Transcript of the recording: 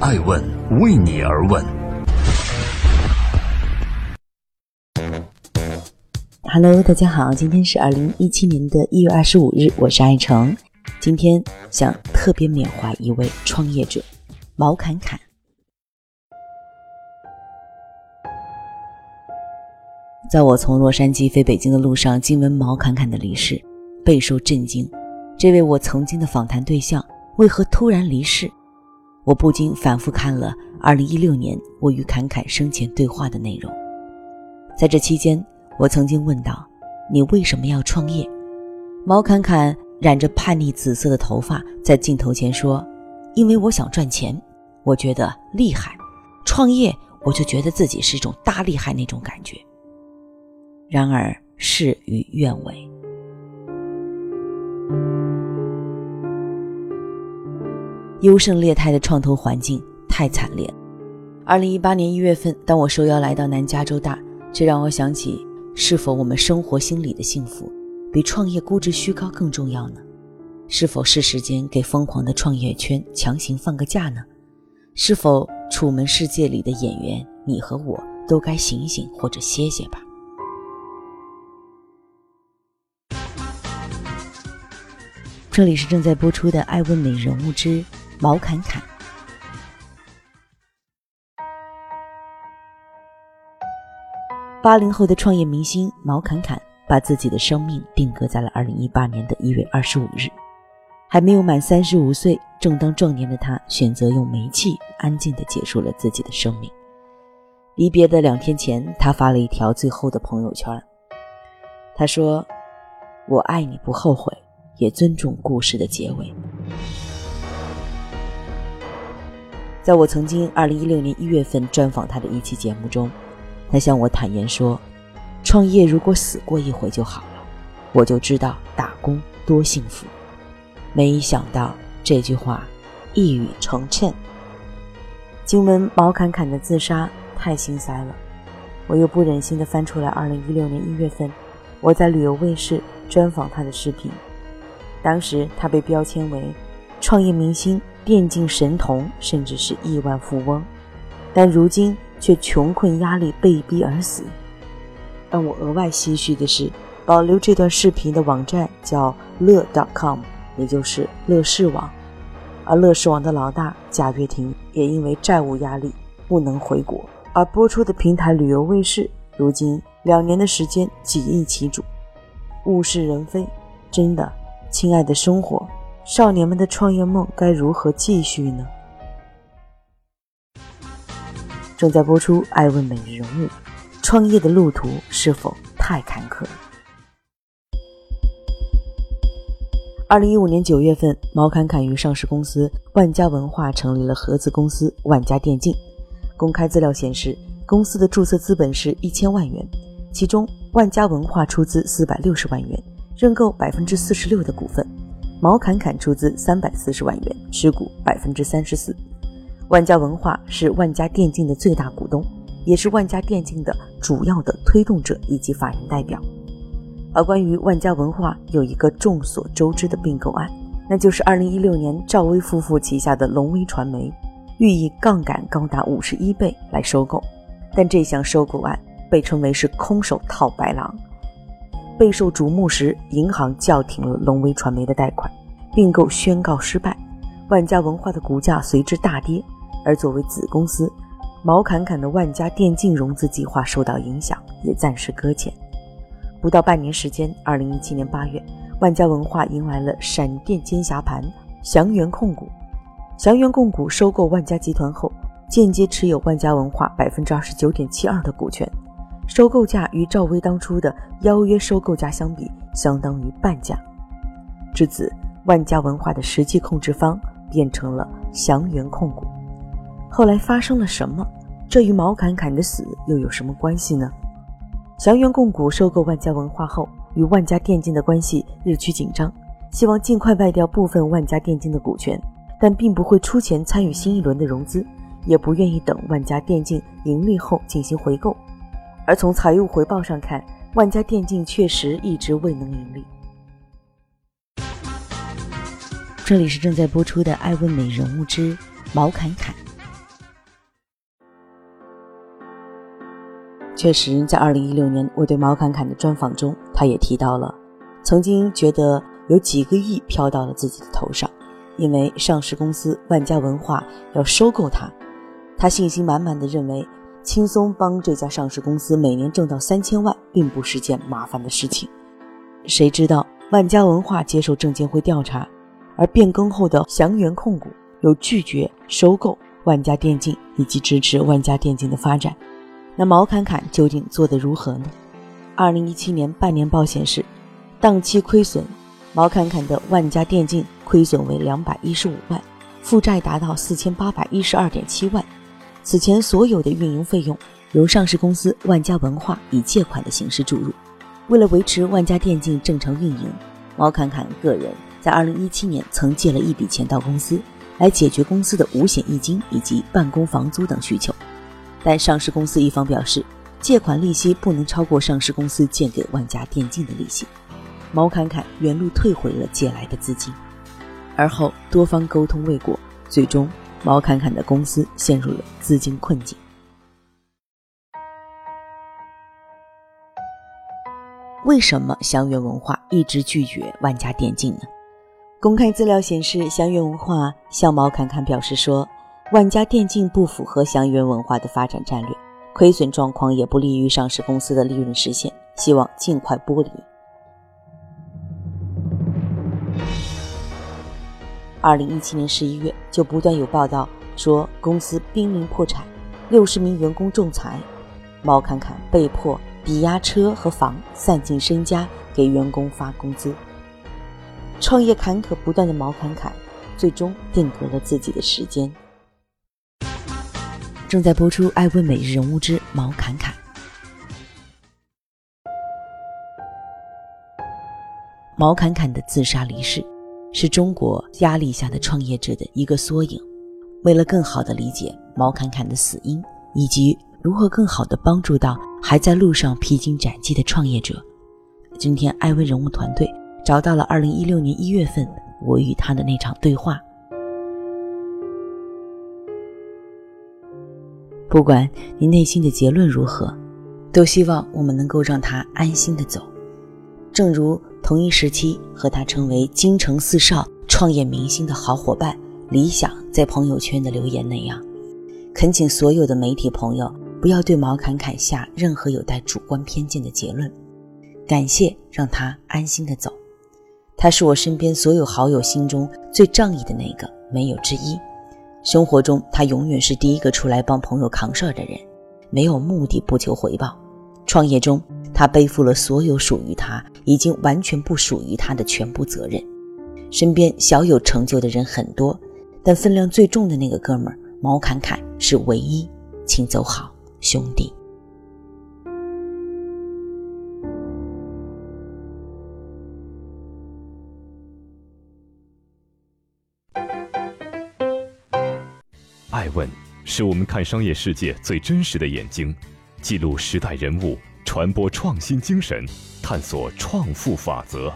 爱问为你而问。Hello，大家好，今天是二零一七年的一月二十五日，我是爱成。今天想特别缅怀一位创业者毛侃侃。在我从洛杉矶飞北京的路上，惊闻毛侃侃的离世，备受震惊。这位我曾经的访谈对象为何突然离世？我不禁反复看了2016年我与侃侃生前对话的内容。在这期间，我曾经问道：“你为什么要创业？”毛侃侃染着叛逆紫色的头发，在镜头前说：“因为我想赚钱，我觉得厉害，创业我就觉得自己是一种大厉害那种感觉。”然而事与愿违。优胜劣汰的创投环境太惨烈。二零一八年一月份，当我受邀来到南加州大，这让我想起：是否我们生活心里的幸福，比创业估值虚高更重要呢？是否是时间给疯狂的创业圈强行放个假呢？是否《楚门世界》里的演员你和我都该醒醒或者歇歇吧？这里是正在播出的《爱问美人物之》。毛侃侃，八零后的创业明星毛侃侃，把自己的生命定格在了二零一八年的一月二十五日。还没有满三十五岁，正当壮年的他，选择用煤气安静的结束了自己的生命。离别的两天前，他发了一条最后的朋友圈，他说：“我爱你不后悔，也尊重故事的结尾。”在我曾经二零一六年一月份专访他的一期节目中，他向我坦言说：“创业如果死过一回就好了，我就知道打工多幸福。”没想到这句话一语成谶。惊闻毛侃侃的自杀太心塞了，我又不忍心的翻出来二零一六年一月份我在旅游卫视专访他的视频，当时他被标签为创业明星。电竞神童，甚至是亿万富翁，但如今却穷困压力被逼而死。让我额外唏嘘的是，保留这段视频的网站叫乐 .com，也就是乐视网，而乐视网的老大贾跃亭也因为债务压力不能回国，而播出的平台旅游卫视，如今两年的时间几易其主，物是人非，真的，亲爱的生活。少年们的创业梦该如何继续呢？正在播出《爱问每日人物》，创业的路途是否太坎坷？二零一五年九月份，毛侃侃与上市公司万家文化成立了合资公司万家电竞。公开资料显示，公司的注册资本是一千万元，其中万家文化出资四百六十万元，认购百分之四十六的股份。毛侃侃出资三百四十万元，持股百分之三十四。万家文化是万家电竞的最大股东，也是万家电竞的主要的推动者以及法人代表。而关于万家文化，有一个众所周知的并购案，那就是二零一六年赵薇夫妇旗下的龙威传媒，欲以杠杆高达五十一倍来收购，但这项收购案被称为是空手套白狼。备受瞩目时，银行叫停了龙威传媒的贷款，并购宣告失败，万家文化的股价随之大跌。而作为子公司，毛侃侃的万家电竞融资计划受到影响，也暂时搁浅。不到半年时间，二零一七年八月，万家文化迎来了闪电尖霞盘祥源控股。祥源控股收购万家集团后，间接持有万家文化百分之二十九点七二的股权。收购价与赵薇当初的邀约收购价相比，相当于半价。至此，万家文化的实际控制方变成了祥源控股。后来发生了什么？这与毛侃侃的死又有什么关系呢？祥源控股收购万家文化后，与万家电竞的关系日趋紧张，希望尽快卖掉部分万家电竞的股权，但并不会出钱参与新一轮的融资，也不愿意等万家电竞盈利后进行回购。而从财务回报上看，万家电竞确实一直未能盈利。这里是正在播出的《爱问美人物之毛侃侃》。确实，在二零一六年我对毛侃侃的专访中，他也提到了，曾经觉得有几个亿飘到了自己的头上，因为上市公司万家文化要收购他，他信心满满的认为轻松帮这家上市公司每年挣到三千万，并不是件麻烦的事情。谁知道万家文化接受证监会调查，而变更后的祥源控股又拒绝收购万家电竞以及支持万家电竞的发展。那毛侃侃究竟做得如何呢？二零一七年半年报显示，当期亏损，毛侃侃的万家电竞亏损为两百一十五万，负债达到四千八百一十二点七万。此前所有的运营费用由上市公司万家文化以借款的形式注入。为了维持万家电竞正常运营，毛侃侃个人在二零一七年曾借了一笔钱到公司，来解决公司的五险一金以及办公房租等需求。但上市公司一方表示，借款利息不能超过上市公司借给万家电竞的利息。毛侃侃原路退回了借来的资金，而后多方沟通未果，最终毛侃侃的公司陷入了资金困境。为什么祥源文化一直拒绝万家电竞呢？公开资料显示，祥源文化向毛侃侃表示说。万家电竞不符合祥源文化的发展战略，亏损状况也不利于上市公司的利润实现，希望尽快剥离。二零一七年十一月，就不断有报道说公司濒临破产，六十名员工仲裁，毛侃侃被迫抵押车和房，散尽身家给员工发工资。创业坎坷不断的毛侃侃，最终定格了自己的时间。正在播出《爱问每日人物之毛侃侃》。毛侃侃的自杀离世，是中国压力下的创业者的一个缩影。为了更好的理解毛侃侃的死因，以及如何更好的帮助到还在路上披荆斩棘的创业者，今天艾薇人物团队找到了2016年1月份我与他的那场对话。不管你内心的结论如何，都希望我们能够让他安心的走。正如同一时期和他成为京城四少、创业明星的好伙伴李想在朋友圈的留言那样，恳请所有的媒体朋友不要对毛侃侃下任何有带主观偏见的结论。感谢让他安心的走，他是我身边所有好友心中最仗义的那个，没有之一。生活中，他永远是第一个出来帮朋友扛事儿的人，没有目的，不求回报。创业中，他背负了所有属于他已经完全不属于他的全部责任。身边小有成就的人很多，但分量最重的那个哥们儿毛侃侃是唯一，请走好，兄弟。爱问是我们看商业世界最真实的眼睛，记录时代人物，传播创新精神，探索创富法则。